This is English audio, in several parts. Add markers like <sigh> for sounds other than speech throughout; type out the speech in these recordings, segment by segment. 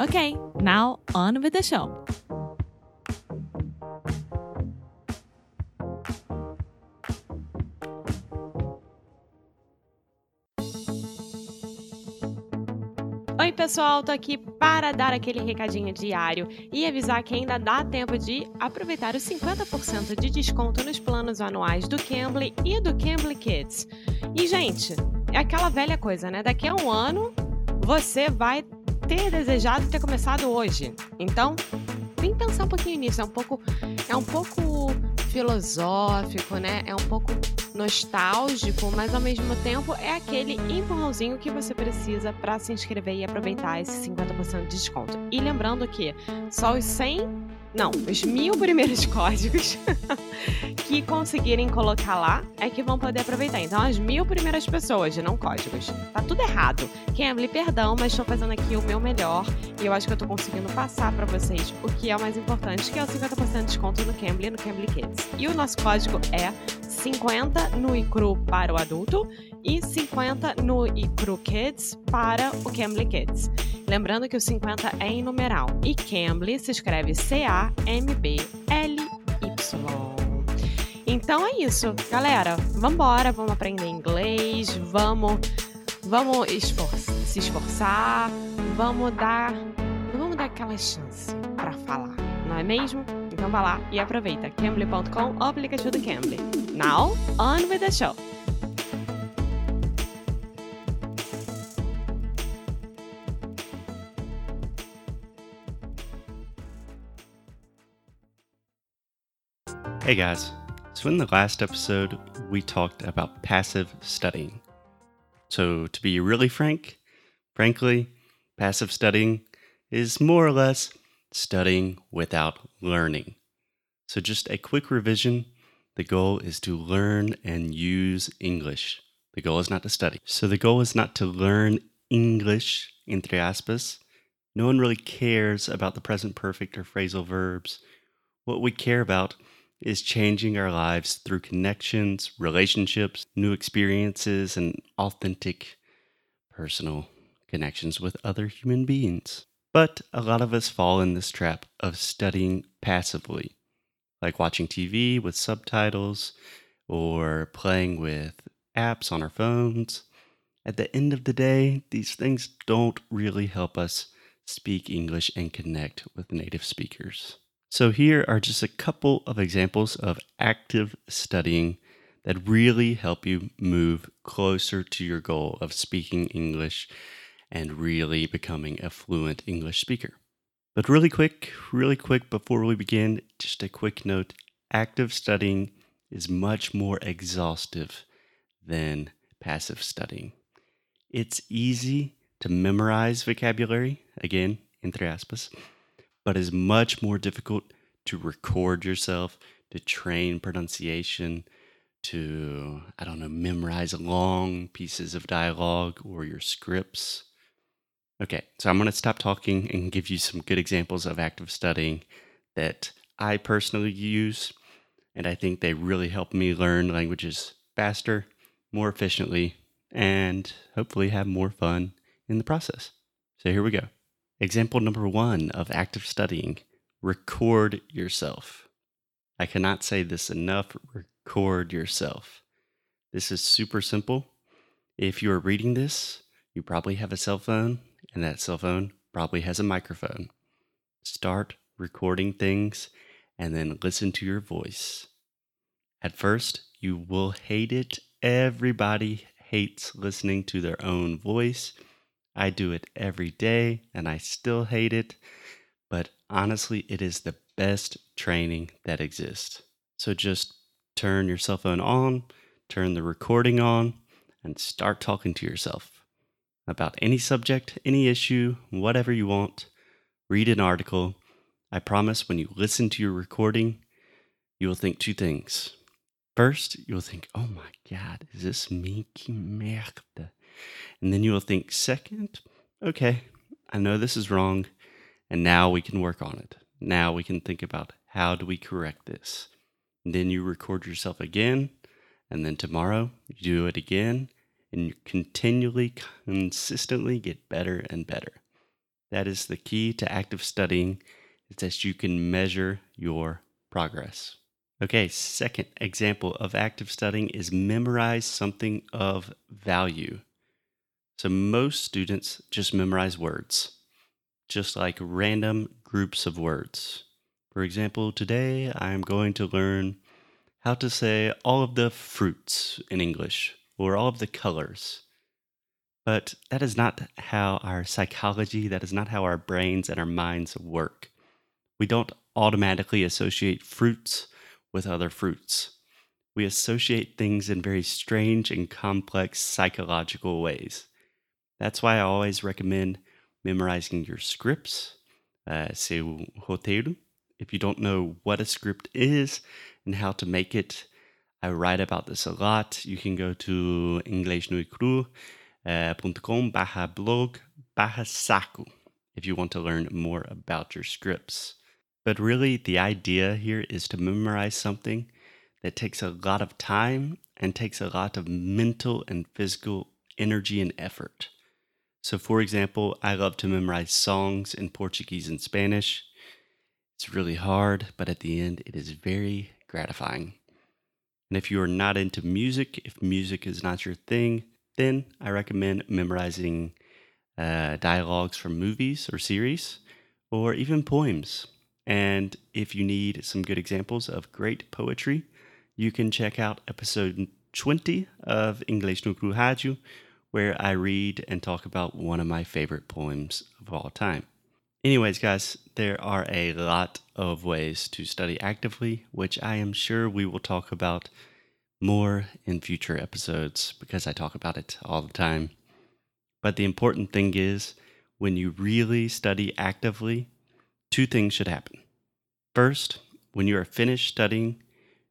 Okay, now on with the show. Oi, pessoal, tô aqui para dar aquele recadinho diário e avisar que ainda dá tempo de aproveitar os 50% de desconto nos planos anuais do Cambly e do Cambly Kids. E, gente, é aquela velha coisa, né? Daqui a um ano você vai ter desejado ter começado hoje. Então, vem pensar um pouquinho nisso. É um pouco, é um pouco filosófico, né? É um pouco nostálgico, mas ao mesmo tempo é aquele empurrãozinho que você precisa para se inscrever e aproveitar esse 50% de desconto. E lembrando que só os 100 não, os mil primeiros <laughs> códigos <laughs> que conseguirem colocar lá é que vão poder aproveitar. Então, as mil primeiras pessoas, não códigos. Tá tudo errado. Cambly, perdão, mas estou fazendo aqui o meu melhor e eu acho que eu tô conseguindo passar para vocês o que é o mais importante, que é o 50% de desconto no Cambly no Cambly Kids. E o nosso código é 50 no iCru para o adulto e 50 no iCru Kids para o Cambly Kids. Lembrando que o 50 é em numeral e Cambly se escreve C-A-M-B-L-Y. Então é isso, galera. Vambora, vamos aprender inglês, vamos, vamos se esforçar, vamos dar, vamos dar aquela chance para falar, não é mesmo? Então vá lá e aproveita cambly.com, aplicativo do Cambly. Now, on with the show. Hey guys. So, in the last episode, we talked about passive studying. So, to be really frank, frankly, passive studying is more or less studying without learning. So, just a quick revision the goal is to learn and use English. The goal is not to study. So, the goal is not to learn English, entre aspas. No one really cares about the present perfect or phrasal verbs. What we care about is changing our lives through connections, relationships, new experiences, and authentic personal connections with other human beings. But a lot of us fall in this trap of studying passively, like watching TV with subtitles or playing with apps on our phones. At the end of the day, these things don't really help us speak English and connect with native speakers. So, here are just a couple of examples of active studying that really help you move closer to your goal of speaking English and really becoming a fluent English speaker. But really quick, really quick before we begin, just a quick note active studying is much more exhaustive than passive studying. It's easy to memorize vocabulary, again, entre aspas but is much more difficult to record yourself, to train pronunciation, to, I don't know, memorize long pieces of dialogue or your scripts. Okay, so I'm going to stop talking and give you some good examples of active studying that I personally use, and I think they really help me learn languages faster, more efficiently, and hopefully have more fun in the process. So here we go. Example number one of active studying record yourself. I cannot say this enough. Record yourself. This is super simple. If you are reading this, you probably have a cell phone, and that cell phone probably has a microphone. Start recording things and then listen to your voice. At first, you will hate it. Everybody hates listening to their own voice. I do it every day and I still hate it, but honestly, it is the best training that exists. So just turn your cell phone on, turn the recording on, and start talking to yourself about any subject, any issue, whatever you want. Read an article. I promise when you listen to your recording, you will think two things. First, you'll think, oh my God, is this me? Que merde. And then you will think, second, okay, I know this is wrong, and now we can work on it. Now we can think about how do we correct this. And then you record yourself again, and then tomorrow you do it again, and you continually, consistently get better and better. That is the key to active studying, is that you can measure your progress. Okay, second example of active studying is memorize something of value. So most students just memorize words, just like random groups of words. For example, today I'm going to learn how to say all of the fruits in English or all of the colors. But that is not how our psychology, that is not how our brains and our minds work. We don't automatically associate fruits with other fruits. We associate things in very strange and complex psychological ways. That's why I always recommend memorizing your scripts, uh, seu roteiro. If you don't know what a script is and how to make it, I write about this a lot. You can go to inglesnuecru.com uh, blog barra saco if you want to learn more about your scripts. But really, the idea here is to memorize something that takes a lot of time and takes a lot of mental and physical energy and effort. So, for example, I love to memorize songs in Portuguese and Spanish. It's really hard, but at the end, it is very gratifying. And if you are not into music, if music is not your thing, then I recommend memorizing uh, dialogues from movies or series, or even poems. And if you need some good examples of great poetry, you can check out episode 20 of English no Cru where I read and talk about one of my favorite poems of all time. Anyways, guys, there are a lot of ways to study actively, which I am sure we will talk about more in future episodes because I talk about it all the time. But the important thing is when you really study actively, two things should happen. First, when you are finished studying,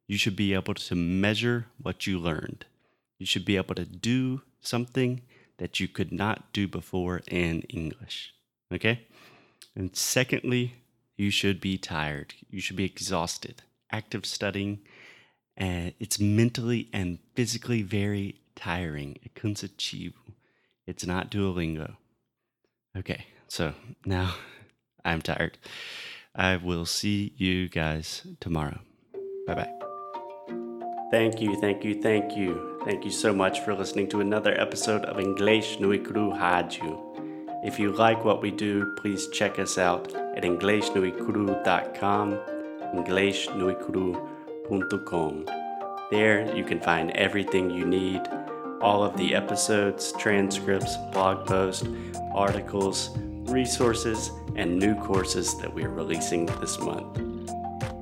you should be able to measure what you learned. You should be able to do something that you could not do before in English. Okay? And secondly, you should be tired. You should be exhausted. Active studying, and it's mentally and physically very tiring. Cansativo. It's not Duolingo. Okay, so now <laughs> I'm tired. I will see you guys tomorrow. Bye bye. Thank you, thank you, thank you. Thank you so much for listening to another episode of English Nui Cru Rádio. If you like what we do, please check us out at inglesnuecru.com, inglesnuecru.com. There you can find everything you need all of the episodes, transcripts, blog posts, articles, resources, and new courses that we are releasing this month.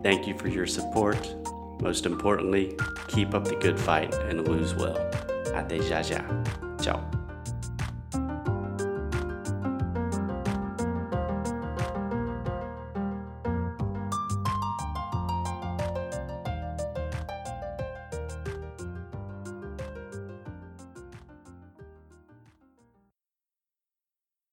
Thank you for your support. Most importantly, keep up the good fight and lose well. Até já já. Ciao.